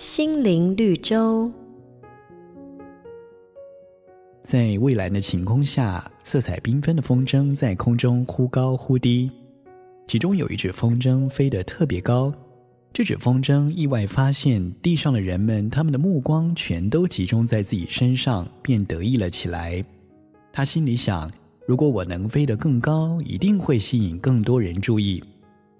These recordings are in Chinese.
心灵绿洲。在蔚蓝的晴空下，色彩缤纷的风筝在空中忽高忽低。其中有一只风筝飞得特别高。这只风筝意外发现地上的人们，他们的目光全都集中在自己身上，便得意了起来。他心里想：如果我能飞得更高，一定会吸引更多人注意。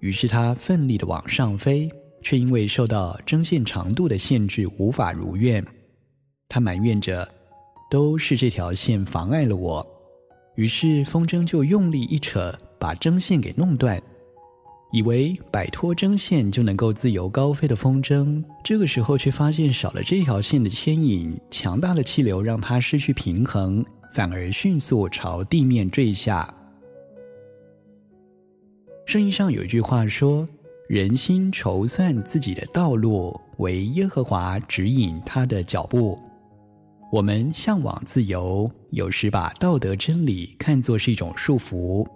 于是他奋力地往上飞，却因为受到针线长度的限制，无法如愿。他埋怨着。都是这条线妨碍了我，于是风筝就用力一扯，把针线给弄断。以为摆脱针线就能够自由高飞的风筝，这个时候却发现少了这条线的牵引，强大的气流让它失去平衡，反而迅速朝地面坠下。圣经上有一句话说：“人心筹算自己的道路，为耶和华指引他的脚步。”我们向往自由，有时把道德真理看作是一种束缚。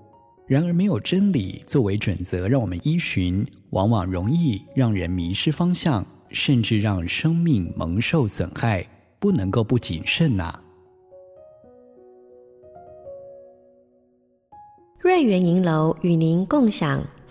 然而，没有真理作为准则，让我们依循，往往容易让人迷失方向，甚至让生命蒙受损害。不能够不谨慎呐、瑞圆银楼与您共享